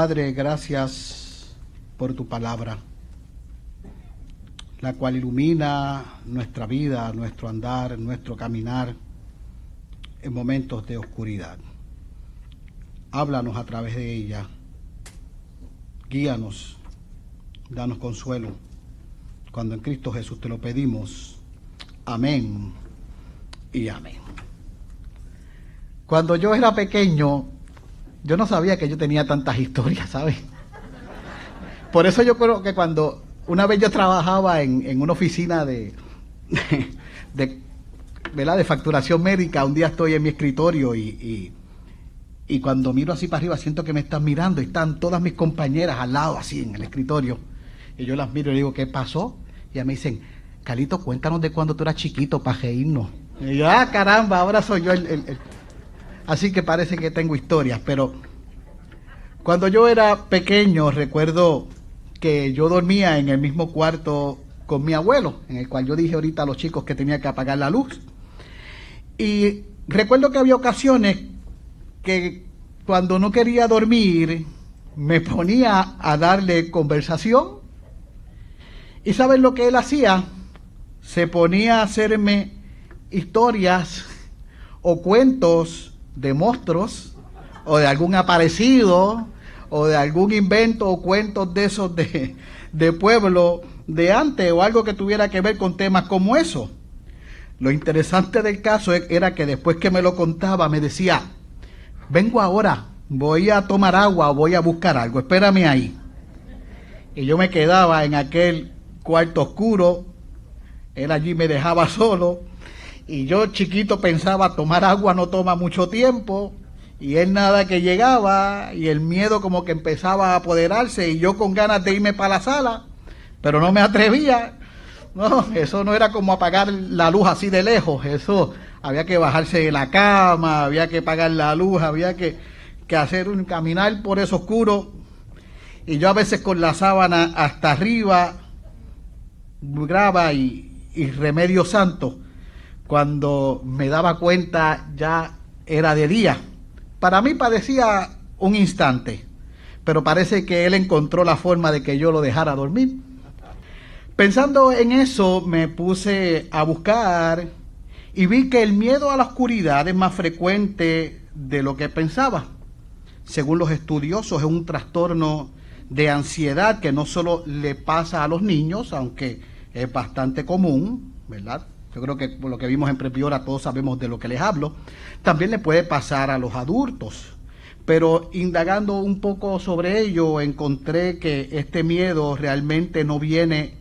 Padre, gracias por tu palabra, la cual ilumina nuestra vida, nuestro andar, nuestro caminar en momentos de oscuridad. Háblanos a través de ella. Guíanos, danos consuelo. Cuando en Cristo Jesús te lo pedimos. Amén y amén. Cuando yo era pequeño, yo no sabía que yo tenía tantas historias, ¿sabes? Por eso yo creo que cuando una vez yo trabajaba en, una oficina de, de, de facturación médica, un día estoy en mi escritorio y, y, cuando miro así para arriba siento que me están mirando y están todas mis compañeras al lado así en el escritorio. Y yo las miro y digo, ¿qué pasó? Y me dicen, Calito, cuéntanos de cuando tú eras chiquito para reírnos. Y yo, ah, caramba, ahora soy yo el así que parece que tengo historias, pero cuando yo era pequeño recuerdo que yo dormía en el mismo cuarto con mi abuelo, en el cual yo dije ahorita a los chicos que tenía que apagar la luz. Y recuerdo que había ocasiones que cuando no quería dormir me ponía a darle conversación. ¿Y saben lo que él hacía? Se ponía a hacerme historias o cuentos de monstruos o de algún aparecido o de algún invento o cuentos de esos de, de pueblo de antes o algo que tuviera que ver con temas como eso. Lo interesante del caso e, era que después que me lo contaba me decía, vengo ahora, voy a tomar agua o voy a buscar algo, espérame ahí. Y yo me quedaba en aquel cuarto oscuro, él allí me dejaba solo y yo chiquito pensaba, tomar agua no toma mucho tiempo. Y él nada que llegaba y el miedo como que empezaba a apoderarse y yo con ganas de irme para la sala, pero no me atrevía. No, eso no era como apagar la luz así de lejos, eso había que bajarse de la cama, había que apagar la luz, había que, que hacer un caminar por eso oscuro. Y yo a veces con la sábana hasta arriba, graba y, y remedio santo cuando me daba cuenta ya era de día. Para mí parecía un instante, pero parece que él encontró la forma de que yo lo dejara dormir. Pensando en eso, me puse a buscar y vi que el miedo a la oscuridad es más frecuente de lo que pensaba. Según los estudiosos, es un trastorno de ansiedad que no solo le pasa a los niños, aunque es bastante común, ¿verdad? Yo creo que por lo que vimos en Prepiora todos sabemos de lo que les hablo, también le puede pasar a los adultos. Pero indagando un poco sobre ello, encontré que este miedo realmente no viene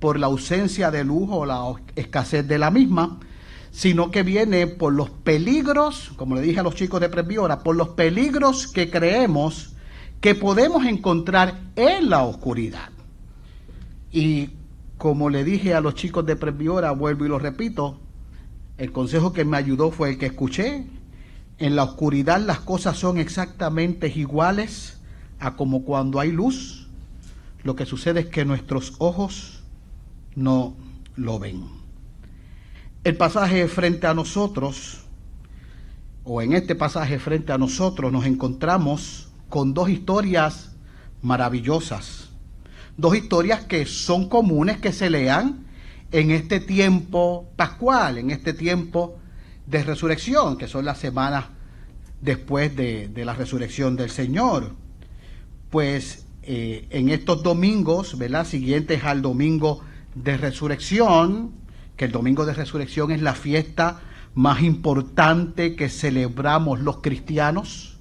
por la ausencia de luz o la escasez de la misma, sino que viene por los peligros, como le dije a los chicos de Prepiora, por los peligros que creemos que podemos encontrar en la oscuridad. Y como le dije a los chicos de Presbiora, vuelvo y lo repito, el consejo que me ayudó fue el que escuché. En la oscuridad las cosas son exactamente iguales a como cuando hay luz. Lo que sucede es que nuestros ojos no lo ven. El pasaje frente a nosotros, o en este pasaje frente a nosotros, nos encontramos con dos historias maravillosas dos historias que son comunes que se lean en este tiempo pascual, en este tiempo de resurrección, que son las semanas después de, la resurrección del Señor. Pues eh, en estos domingos, ¿verdad? Siguientes al domingo de resurrección, que el domingo de resurrección es la fiesta más importante que celebramos los cristianos.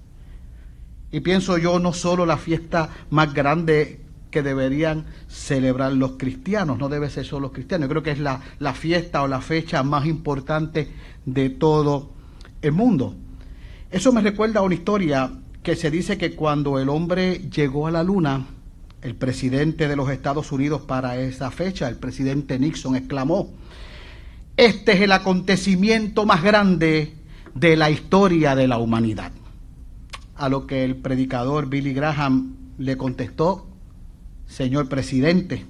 Y pienso yo, no solo la fiesta más grande que deberían celebrar los cristianos, no debe ser solo los cristianos, yo creo que es la, la fiesta o la fecha más importante de todo el mundo. Eso me recuerda a una historia que se dice que cuando el hombre llegó a la luna, el presidente de los Estados Unidos para esa fecha, el presidente Nixon, exclamó, este es el acontecimiento más grande de la historia de la humanidad. A lo que el predicador Billy Graham le contestó, señor presidente,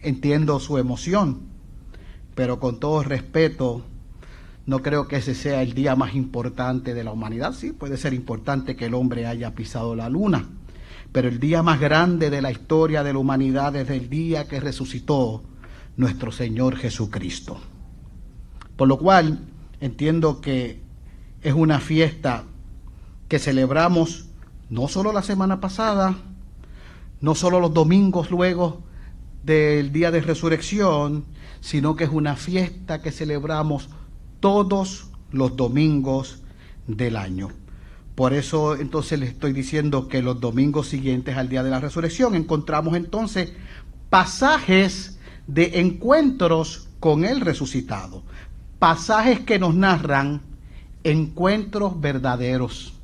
entiendo su emoción, pero con todo respeto, No creo que ese sea el día más importante de la humanidad. Sí, puede ser importante que el hombre haya pisado la luna, pero el día más grande de la historia de la humanidad es el día que resucitó nuestro Señor Jesucristo. Por lo cual entiendo que es una fiesta que celebramos no solo la semana pasada, no solo los domingos luego del día de resurrección, sino que es una fiesta que celebramos todos los domingos del año. Por eso entonces le estoy diciendo que los domingos siguientes al día de la resurrección encontramos entonces pasajes de encuentros con el resucitado, pasajes que nos narran encuentros verdaderos.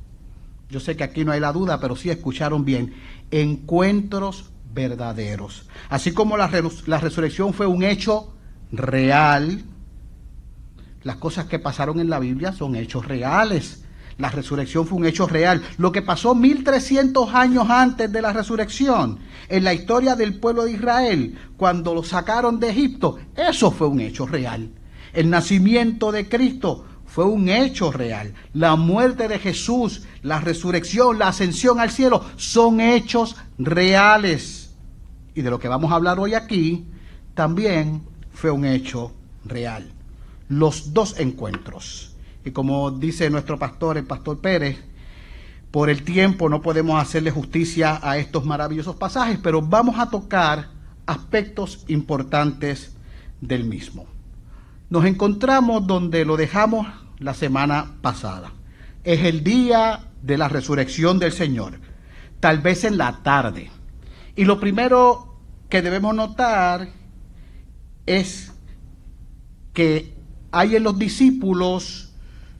Yo sé que aquí no hay la duda, pero sí escucharon bien, encuentros verdaderos. Así como la, resurrección fue un hecho real, las cosas que pasaron en la Biblia son hechos reales. La resurrección fue un hecho real. Lo que pasó 1300 años antes de la resurrección, en la historia del pueblo de Israel, cuando lo sacaron de Egipto, eso fue un hecho real. El nacimiento de Cristo fue un hecho real. La muerte de Jesús, la resurrección, la ascensión al cielo, son hechos reales. Y de lo que vamos a hablar hoy aquí, también fue un hecho real los dos encuentros. Y como dice nuestro pastor, el pastor Pérez, por el tiempo no podemos hacerle justicia a estos maravillosos pasajes, pero vamos a tocar aspectos importantes del mismo. Nos encontramos donde lo dejamos la semana pasada. Es el día de la resurrección del Señor, tal vez en la tarde. Y lo primero que debemos notar es que hay en los discípulos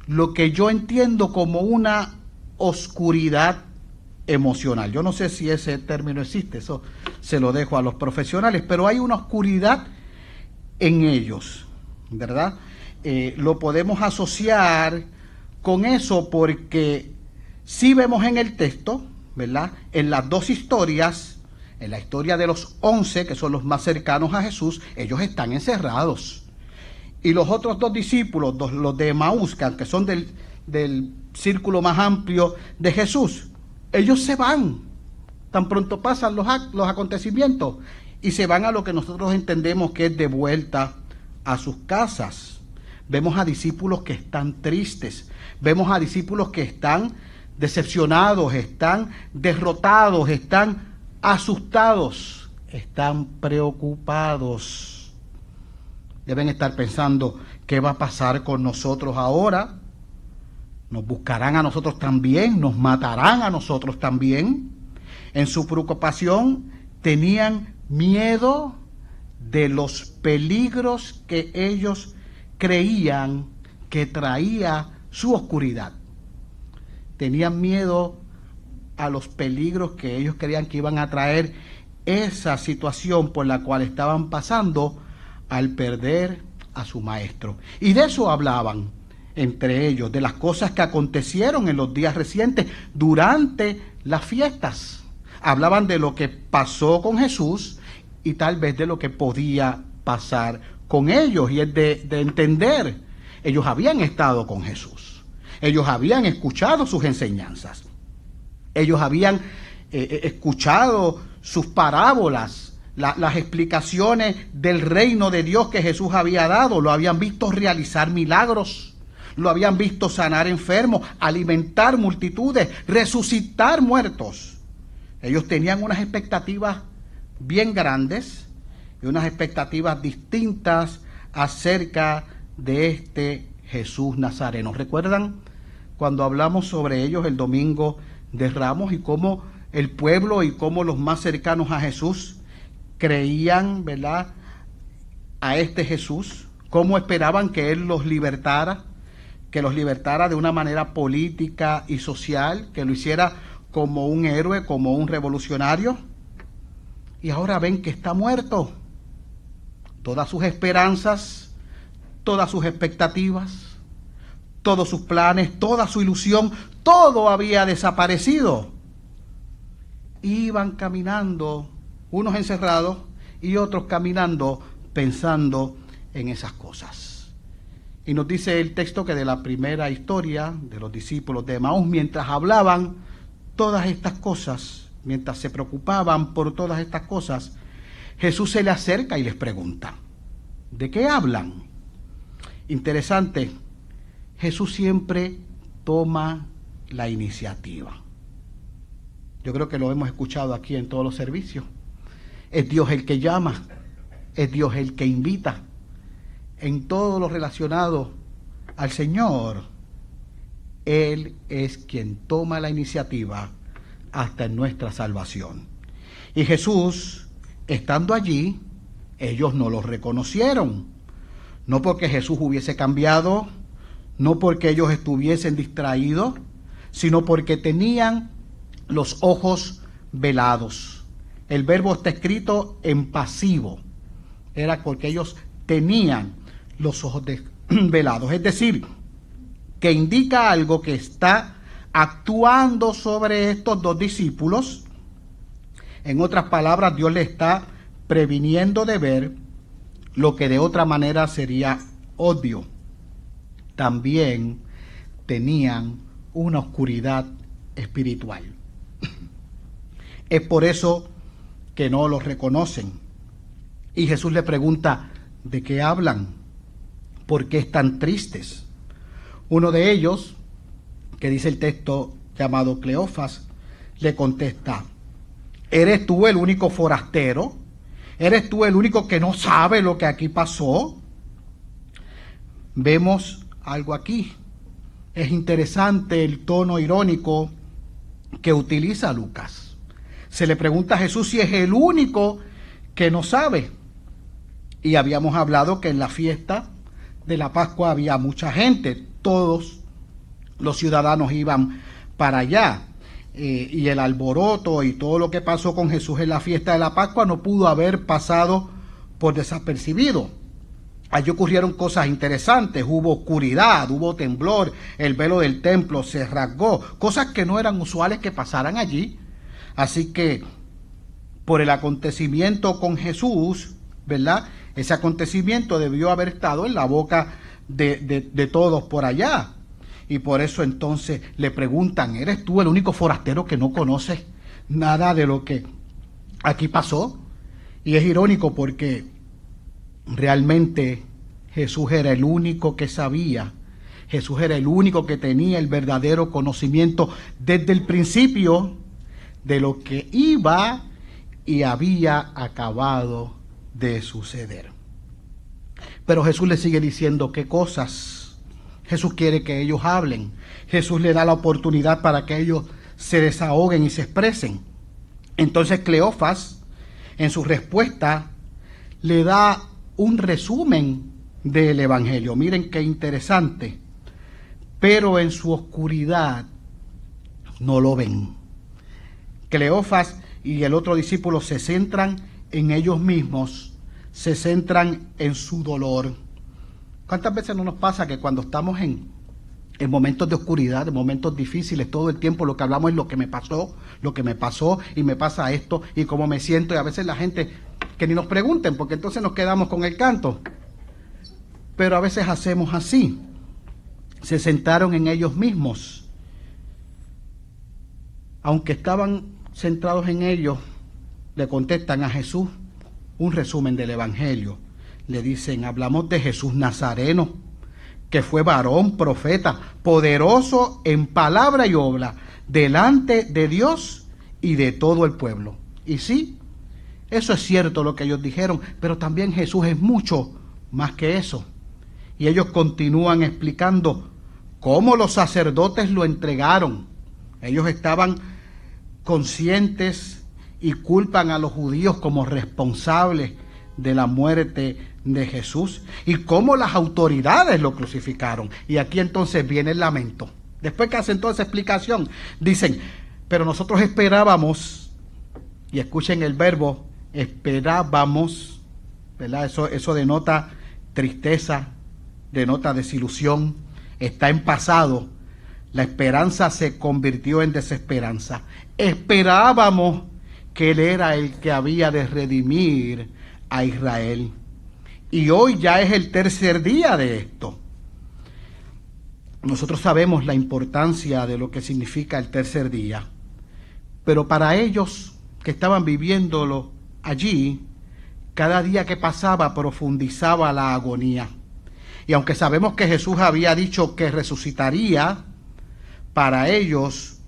lo que yo entiendo como una oscuridad emocional. Yo no sé si ese término existe, eso se lo dejo a los profesionales, pero hay una oscuridad en ellos, ¿verdad? Eh, lo podemos asociar con eso porque si vemos en el texto, ¿verdad? En las dos historias, en la historia de los once, que son los más cercanos a Jesús, ellos están encerrados. Y los otros dos discípulos, los de Maús, que son del, del círculo más amplio de Jesús, ellos se van. Tan pronto pasan los, los acontecimientos y se van a lo que nosotros entendemos que es de vuelta a sus casas. Vemos a discípulos que están tristes, vemos a discípulos que están decepcionados, están derrotados, están asustados, están preocupados deben estar pensando, ¿qué va a pasar con nosotros ahora? ¿Nos buscarán a nosotros también? ¿Nos matarán a nosotros también? En su preocupación tenían miedo de los peligros que ellos creían que traía su oscuridad. Tenían miedo a los peligros que ellos creían que iban a traer esa situación por la cual estaban pasando al perder a su maestro. Y de eso hablaban entre ellos, de las cosas que acontecieron en los días recientes durante las fiestas. Hablaban de lo que pasó con Jesús y tal vez de lo que podía pasar con ellos y es de, entender. Ellos habían estado con Jesús. Ellos habían escuchado sus enseñanzas. Ellos habían eh, eh, escuchado sus parábolas las explicaciones del reino de Dios que Jesús había dado. Lo habían visto realizar milagros, lo habían visto sanar enfermos, alimentar multitudes, resucitar muertos. Ellos tenían unas expectativas bien grandes y unas expectativas distintas acerca de este Jesús Nazareno. ¿Recuerdan cuando hablamos sobre ellos el domingo de Ramos y cómo el pueblo y cómo los más cercanos a Jesús creían, ¿verdad?, a este Jesús, cómo esperaban que Él los libertara, que los libertara de una manera política y social, que lo hiciera como un héroe, como un revolucionario. Y ahora ven que está muerto. Todas sus esperanzas, todas sus expectativas, todos sus planes, toda su ilusión, todo había desaparecido. Iban caminando unos encerrados y otros caminando pensando en esas cosas. Y nos dice el texto que de la primera historia de los discípulos de Maús, mientras hablaban todas estas cosas, mientras se preocupaban por todas estas cosas, Jesús se le acerca y les pregunta, ¿de qué hablan? Interesante, Jesús siempre toma la iniciativa. Yo creo que lo hemos escuchado aquí en todos los servicios. Es Dios el que llama, es Dios el que invita. En todo lo relacionado al Señor, Él es quien toma la iniciativa hasta en nuestra salvación. Y Jesús, estando allí, ellos no lo reconocieron. No porque Jesús hubiese cambiado, no porque ellos estuviesen distraídos, sino porque tenían los ojos velados. El verbo está escrito en pasivo. Era porque ellos tenían los ojos velados. Es decir, que indica algo que está actuando sobre estos dos discípulos. En otras palabras, Dios le está previniendo de ver lo que de otra manera sería odio. También tenían una oscuridad espiritual. Es por eso que no los reconocen. Y Jesús le pregunta, ¿de qué hablan? ¿Por qué están tristes? Uno de ellos, que dice el texto llamado Cleofas, le contesta, ¿eres tú el único forastero? ¿Eres tú el único que no sabe lo que aquí pasó? Vemos algo aquí. Es interesante el tono irónico que utiliza Lucas se le pregunta a Jesús si es el único que no sabe. Y habíamos hablado que en la fiesta de la Pascua había mucha gente, todos los ciudadanos iban para allá. Eh, y el alboroto y todo lo que pasó con Jesús en la fiesta de la Pascua no pudo haber pasado por desapercibido. Allí ocurrieron cosas interesantes, hubo oscuridad, hubo temblor, el velo del templo se rasgó, cosas que no eran usuales que pasaran allí. Así que por el acontecimiento con Jesús, ¿verdad? Ese acontecimiento debió haber estado en la boca de, todos por allá. Y por eso entonces le preguntan, ¿eres tú el único forastero que no conoces nada de lo que aquí pasó? Y es irónico porque realmente Jesús era el único que sabía, Jesús era el único que tenía el verdadero conocimiento desde el principio de lo que iba y había acabado de suceder. Pero Jesús le sigue diciendo qué cosas. Jesús quiere que ellos hablen. Jesús le da la oportunidad para que ellos se desahoguen y se expresen. Entonces Cleofas, en su respuesta, le da un resumen del Evangelio. Miren qué interesante. Pero en su oscuridad no lo ven. Cleofas y el otro discípulo se centran en ellos mismos, se centran en su dolor. ¿Cuántas veces no nos pasa que cuando estamos en, en momentos de oscuridad, en momentos difíciles, todo el tiempo lo que hablamos es lo que me pasó, lo que me pasó y me pasa esto y cómo me siento y a veces la gente que ni nos pregunten porque entonces nos quedamos con el canto. Pero a veces hacemos así. Se sentaron en ellos mismos. Aunque estaban centrados en ellos, le contestan a Jesús un resumen del Evangelio. Le dicen, hablamos de Jesús Nazareno, que fue varón, profeta, poderoso en palabra y obra, delante de Dios y de todo el pueblo. Y sí, eso es cierto lo que ellos dijeron, pero también Jesús es mucho más que eso. Y ellos continúan explicando cómo los sacerdotes lo entregaron. Ellos estaban conscientes y culpan a los judíos como responsables de la muerte de Jesús y cómo las autoridades lo crucificaron. Y aquí entonces viene el lamento. Después que hacen toda esa explicación, dicen, pero nosotros esperábamos, y escuchen el verbo, esperábamos, ¿verdad? Eso, eso denota tristeza, denota desilusión, está en pasado. La esperanza se convirtió en desesperanza esperábamos que Él era el que había de redimir a Israel. Y hoy ya es el tercer día de esto. nosotros sabemos la importancia de lo que significa el tercer día, pero para ellos que estaban viviéndolo allí, cada día que pasaba profundizaba la agonía. Y aunque sabemos que Jesús había dicho que resucitaría, para ellos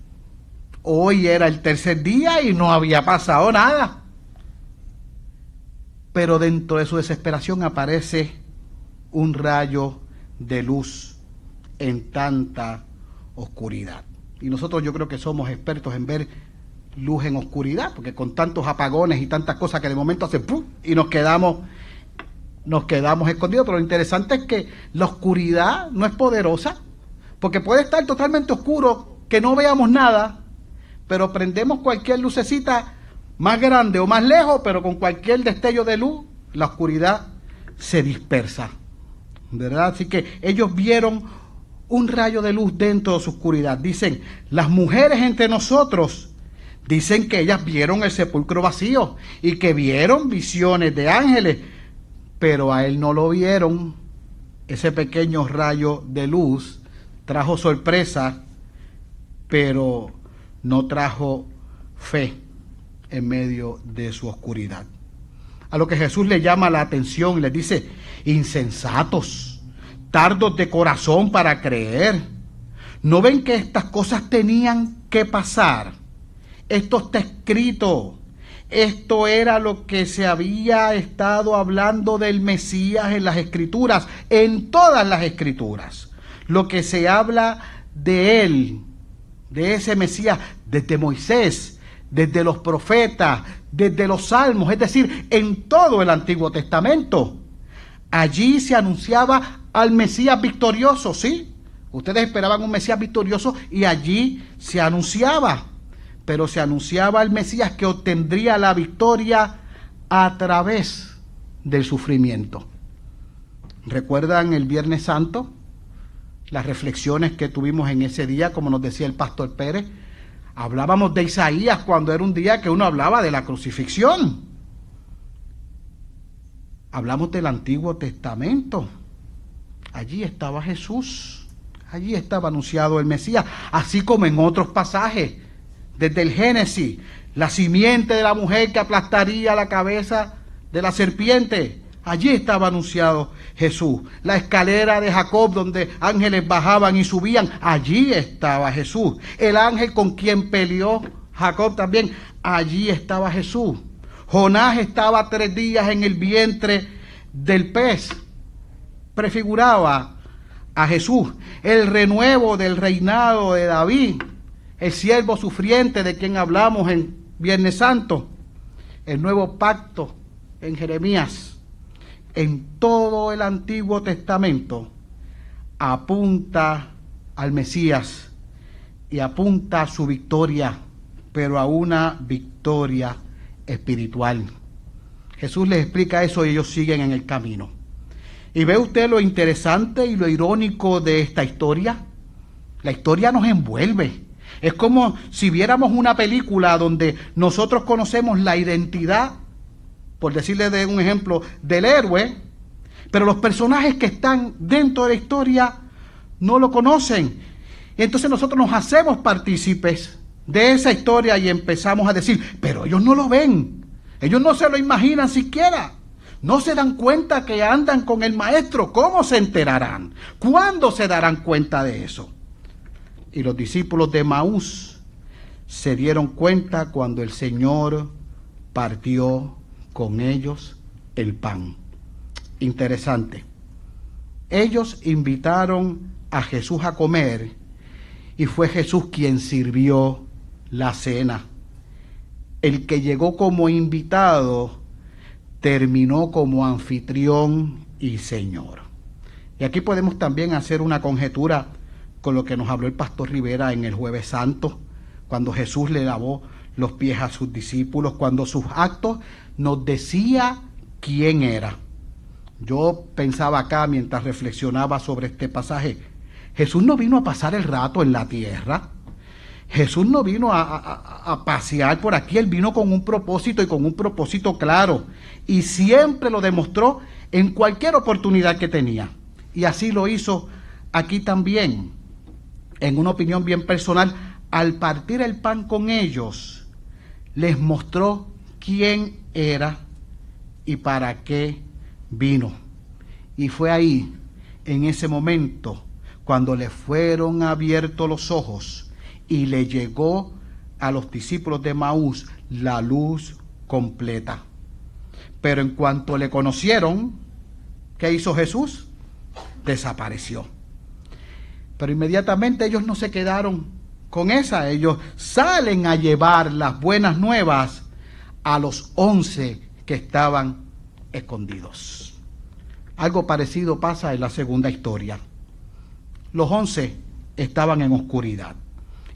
hoy era el tercer día y no había pasado nada. Pero dentro de su desesperación aparece un rayo de luz en tanta oscuridad. Y nosotros yo creo que somos expertos en ver luz en oscuridad, porque con tantos apagones y tantas cosas que de momento hacen ¡pum! y nos quedamos nos quedamos escondidos, pero lo interesante es que la oscuridad no es poderosa, porque puede estar totalmente oscuro, que no veamos nada, pero prendemos cualquier lucecita más grande o más lejos, pero con cualquier destello de luz, la oscuridad se dispersa. ¿Verdad? Así que ellos vieron un rayo de luz dentro de su oscuridad. Dicen, las mujeres entre nosotros dicen que ellas vieron el sepulcro vacío y que vieron visiones de ángeles, pero a él no lo vieron. Ese pequeño rayo de luz trajo sorpresa, pero no trajo fe en medio de su oscuridad. A lo que Jesús le llama la atención y le dice, insensatos tardos de corazón para creer. ¿No ven que estas cosas tenían que pasar? Esto está escrito. Esto era lo que se había estado hablando del Mesías en las escrituras, en todas las escrituras. Lo que se habla de él, de ese Mesías, desde Moisés, desde los profetas, desde los salmos, es decir, en todo el Antiguo Testamento. Allí se anunciaba al Mesías victorioso, sí. Ustedes esperaban un Mesías victorioso y allí se anunciaba, pero se anunciaba al Mesías que obtendría la victoria a través del sufrimiento. ¿Recuerdan el Viernes Santo? Las reflexiones que tuvimos en ese día, como nos decía el pastor Pérez. Hablábamos de Isaías cuando era un día que uno hablaba de la crucifixión. Hablamos del Antiguo Testamento Allí estaba Jesús, allí estaba anunciado el Mesías, así como en otros pasajes, desde el Génesis, la simiente de la mujer que aplastaría la cabeza de la serpiente. Allí estaba anunciado Jesús. La escalera de Jacob donde ángeles bajaban y subían, allí estaba Jesús. El ángel con quien peleó Jacob también, allí estaba Jesús. Jonás estaba tres días en el vientre del pez prefiguraba a Jesús, el renuevo del reinado de David, el siervo sufriente de quien hablamos en Viernes Santo, el nuevo pacto en Jeremías, en todo el Antiguo Testamento, apunta al Mesías y apunta a su victoria, pero a una victoria espiritual. Jesús les explica eso y ellos siguen en el camino. ¿Y ve usted lo interesante y lo irónico de esta historia? La historia nos envuelve. Es como si viéramos una película donde nosotros conocemos la identidad, por decirle de un ejemplo, del héroe, pero los personajes que están dentro de la historia no lo conocen. Entonces nosotros nos hacemos partícipes de esa historia y empezamos a decir, pero ellos no lo ven, ellos no se lo imaginan siquiera. No se dan cuenta que andan con el maestro. ¿Cómo se enterarán? ¿Cuándo se darán cuenta de eso? Y los discípulos de Maús se dieron cuenta cuando el Señor partió con ellos el pan. Interesante. Ellos invitaron a Jesús a comer y fue Jesús quien sirvió la cena. El que llegó como invitado terminó como anfitrión y Señor. Y aquí podemos también hacer una conjetura con lo que nos habló el pastor Rivera en el jueves santo, cuando Jesús le lavó los pies a sus discípulos, cuando sus actos nos decía quién era. Yo pensaba acá mientras reflexionaba sobre este pasaje, Jesús no vino a pasar el rato en la tierra, Jesús no vino a, pasear por aquí, Él vino con un propósito y con un propósito claro. Y siempre lo demostró en cualquier oportunidad que tenía. Y así lo hizo aquí también. en una opinión bien personal, al partir el pan con ellos, les mostró quién era y para qué vino. Y fue ahí, en ese momento, cuando le fueron abiertos los ojos y le llegó a los discípulos de Maús la luz completa. Pero en cuanto le conocieron, ¿qué hizo Jesús? Desapareció. Pero inmediatamente ellos no se quedaron con esa, ellos salen a llevar las buenas nuevas a los once que estaban escondidos. Algo parecido pasa en la segunda historia. Los once estaban en oscuridad,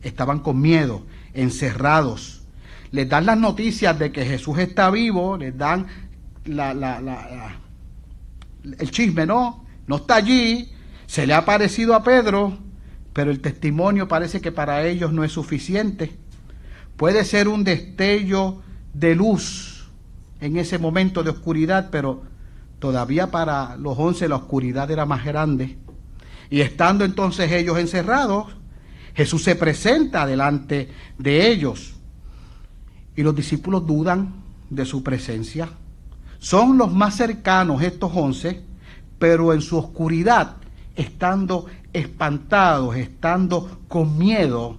estaban con miedo, encerrados. Les dan las noticias de que Jesús está vivo, les dan el chisme, ¿no? No está allí, se le ha parecido a Pedro, pero el testimonio parece que para ellos no es suficiente. Puede ser un destello de luz en ese momento de oscuridad, pero todavía para los once la oscuridad era más grande. Y estando entonces ellos encerrados, Jesús se presenta delante de ellos. Y los discípulos dudan de su presencia. Son los más cercanos estos once, pero en su oscuridad, estando espantados, estando con miedo,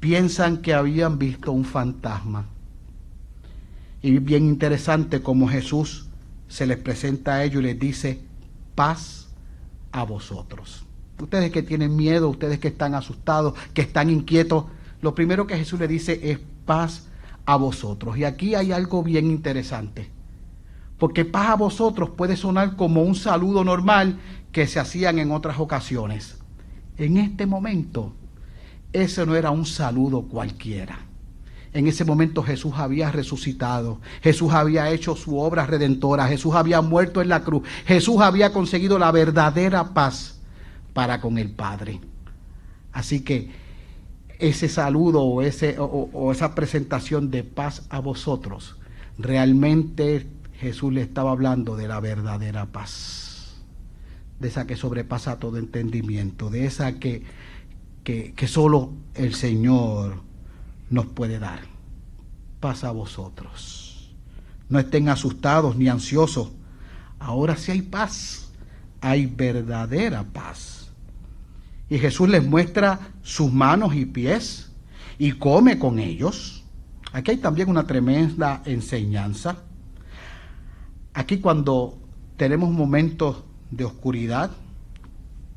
piensan que habían visto un fantasma. Y bien interesante como Jesús se les presenta a ellos y les dice, paz a vosotros. Ustedes que tienen miedo, ustedes que están asustados, que están inquietos, lo primero que Jesús le dice es paz a vosotros. Y aquí hay algo bien interesante. Porque paz a vosotros puede sonar como un saludo normal que se hacían en otras ocasiones. En este momento, ese no era un saludo cualquiera. En ese momento Jesús había resucitado, Jesús había hecho su obra redentora, Jesús había muerto en la cruz, Jesús había conseguido la verdadera paz para con el Padre. Así que ese saludo o, o, esa presentación de paz a vosotros, realmente Jesús le estaba hablando de la verdadera paz, de esa que sobrepasa todo entendimiento, de esa que, que, solo el Señor nos puede dar. Paz a vosotros. No estén asustados ni ansiosos. Ahora sí hay paz, hay verdadera paz. Y Jesús les muestra sus manos y pies y come con ellos. Aquí hay también una tremenda enseñanza. Aquí cuando tenemos momentos de oscuridad,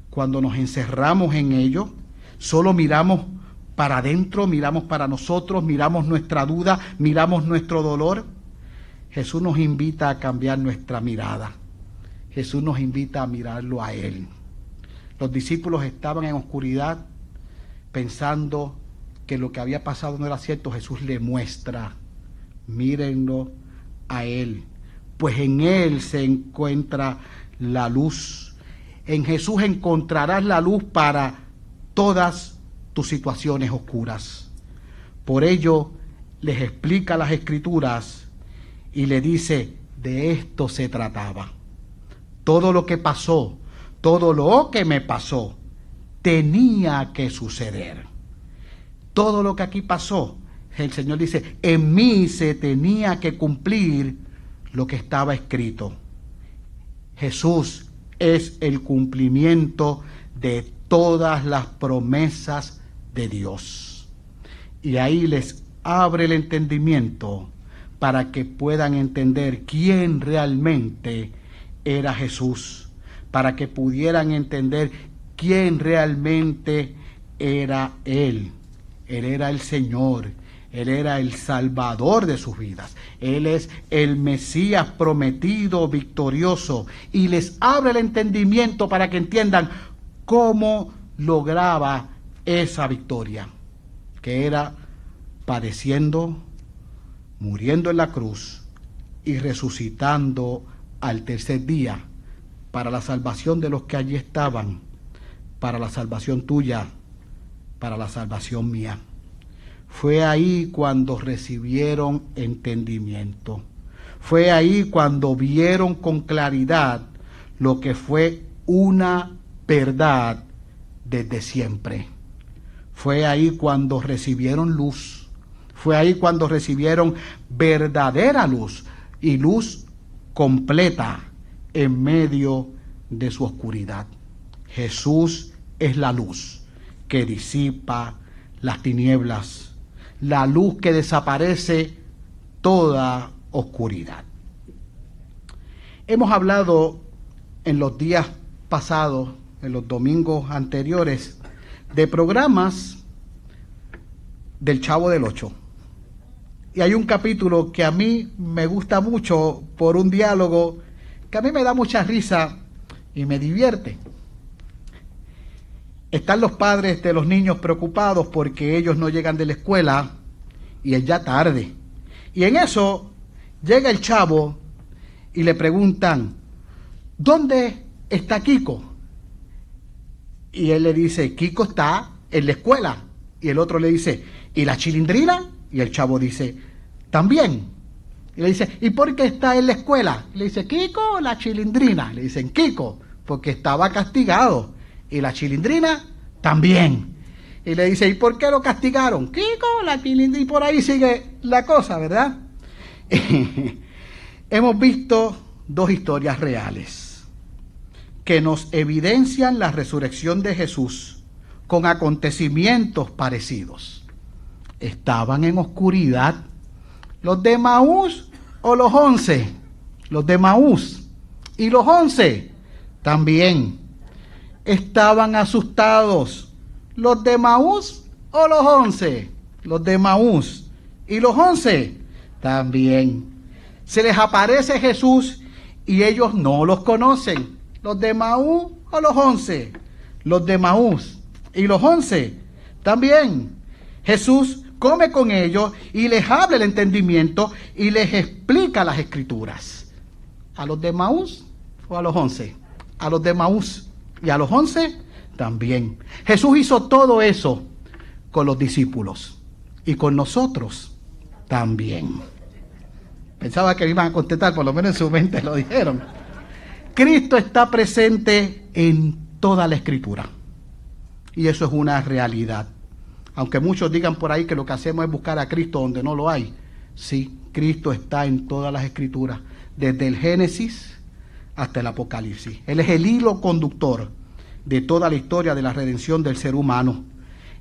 cuando nos encerramos en ello, solo miramos para adentro, miramos para nosotros, miramos nuestra duda, miramos nuestro dolor. Jesús nos invita a cambiar nuestra mirada. Jesús nos invita a mirarlo a Él. Los discípulos estaban en oscuridad pensando que lo que había pasado no era cierto. Jesús le muestra, mírenlo a Él, pues en Él se encuentra la luz. En Jesús encontrarás la luz para todas tus situaciones oscuras. Por ello les explica las escrituras y le dice, de esto se trataba. Todo lo que pasó, todo lo que me pasó, tenía que suceder. Todo lo que aquí pasó, el Señor dice, en mí se tenía que cumplir lo que estaba escrito. Jesús es el cumplimiento de todas las promesas de Dios. Y ahí les abre el entendimiento para que puedan entender quién realmente era Jesús, para que pudieran entender quién realmente era Él. Él era el Señor, Él era el Salvador de sus vidas, Él es el Mesías prometido, victorioso, y les abre el entendimiento para que entiendan cómo lograba esa victoria, que era padeciendo, muriendo en la cruz y resucitando al tercer día para la salvación de los que allí estaban, para la salvación tuya, para la salvación mía. Fue ahí cuando recibieron entendimiento. Fue ahí cuando vieron con claridad lo que fue una verdad desde siempre Fue ahí cuando recibieron luz. Fue ahí cuando recibieron verdadera luz y luz completa en medio de su oscuridad. Jesús es la luz que disipa las tinieblas, la luz que desaparece toda oscuridad. Hemos hablado en los días pasados, en los domingos anteriores, de programas del Chavo del Ocho. Y hay un capítulo que a mí me gusta mucho por un diálogo que a mí me da mucha risa y me divierte. Están los padres de los niños preocupados porque ellos no llegan de la escuela y es ya tarde. Y en eso llega el chavo y le preguntan, ¿dónde está Kiko? Y él le dice, Kiko está en la escuela. Y el otro le dice, ¿y la chilindrina? Y el chavo dice, también. Y le dice, ¿y por qué está en la escuela? le dice, Kiko, la chilindrina. Le dicen, Kiko, porque estaba castigado. Y la chilindrina también. Y le dice, ¿y por qué lo castigaron? Kiko, la chilindrina. Y por ahí sigue la cosa, ¿verdad? Hemos visto dos historias reales que nos evidencian la resurrección de Jesús con acontecimientos parecidos. Estaban en oscuridad los de Maús o los once, los de Maús y los once también estaban asustados. Los de Maús o los once, los de Maús y los once también. Se les aparece Jesús y ellos no los conocen. Los de Maús o los once, los de Maús y los once también. Jesús come con ellos y les habla el entendimiento y les explica las escrituras. A los de Maús o a los once. A los de Maús y a los once también. Jesús hizo todo eso con los discípulos y con nosotros también. Pensaba que iban a contestar, por lo menos en su mente lo dijeron. Cristo está presente en toda la escritura. Y eso es una realidad. Aunque muchos digan por ahí que lo que hacemos es buscar a Cristo donde no lo hay. Sí, Cristo está en todas las escrituras, desde el Génesis hasta el Apocalipsis. Él es el hilo conductor de toda la historia de la redención del ser humano.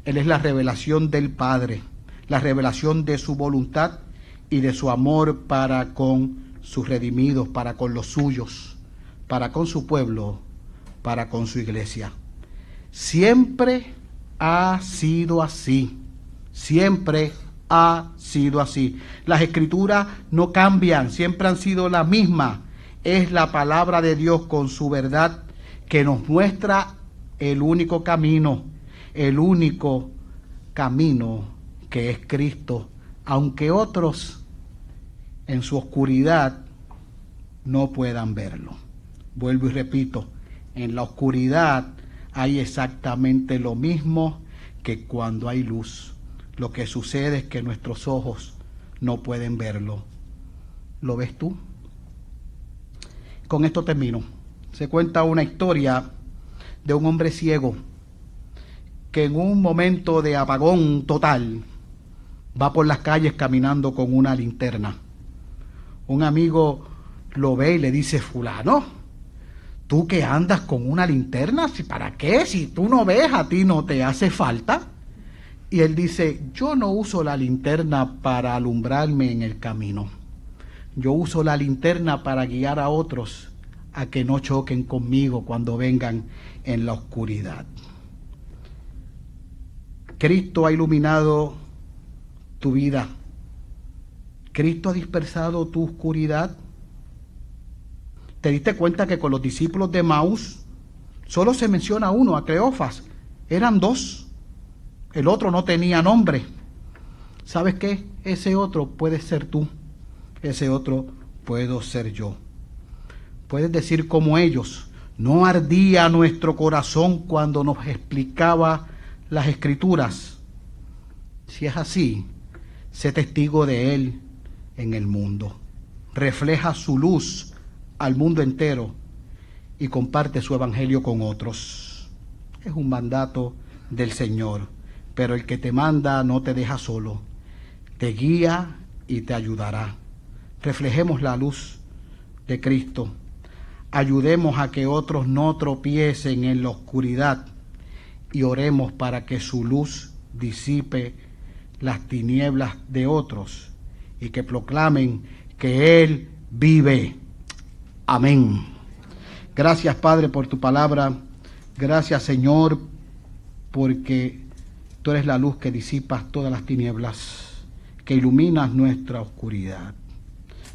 Él es la revelación del Padre, la revelación de su voluntad y de su amor para con sus redimidos, para con los suyos, para con su pueblo, para con su iglesia. Siempre ha sido así. Siempre ha sido así. Las escrituras no cambian, siempre han sido la misma. Es la palabra de Dios con su verdad que nos muestra el único camino, el único camino que es Cristo, aunque otros en su oscuridad no puedan verlo. Vuelvo y repito, en la oscuridad hay exactamente lo mismo que cuando hay luz. Lo que sucede es que nuestros ojos no pueden verlo. ¿Lo ves tú? Con esto termino. Se cuenta una historia de un hombre ciego que en un momento de apagón total va por las calles caminando con una linterna. Un amigo lo ve y le dice, fulano, tú que andas con una linterna, ¿para qué? Si tú no ves, a ti no te hace falta. Y él dice, yo no uso la linterna para alumbrarme en el camino. Yo uso la linterna para guiar a otros a que no choquen conmigo cuando vengan en la oscuridad. Cristo ha iluminado tu vida. Cristo ha dispersado tu oscuridad. ¿Te diste cuenta que con los discípulos de Maús solo se menciona uno, a Cleofas? Eran dos. El otro no tenía nombre. ¿Sabes qué? Ese otro puede ser tú. Ese otro puedo ser yo. Puedes decir como ellos, no ardía nuestro corazón cuando nos explicaba las escrituras. Si es así, sé testigo de Él en el mundo. Refleja su luz al mundo entero y comparte su evangelio con otros. Es un mandato del Señor. pero el que te manda no te deja solo, te guía y te ayudará. Reflejemos la luz de Cristo. Ayudemos a que otros no tropiecen en la oscuridad y oremos para que su luz disipe las tinieblas de otros y que proclamen que Él vive. Amén. Gracias Padre por tu palabra. Gracias Señor porque tú eres la luz que disipas todas las tinieblas, que iluminas nuestra oscuridad.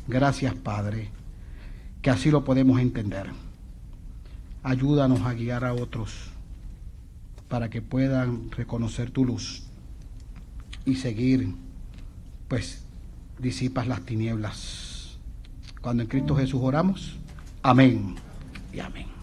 Gracias Padre, que así lo podemos entender. Ayúdanos a guiar a otros para que puedan reconocer tu luz y seguir, pues disipas las tinieblas. Cuando en Cristo Jesús oramos, amén y amén.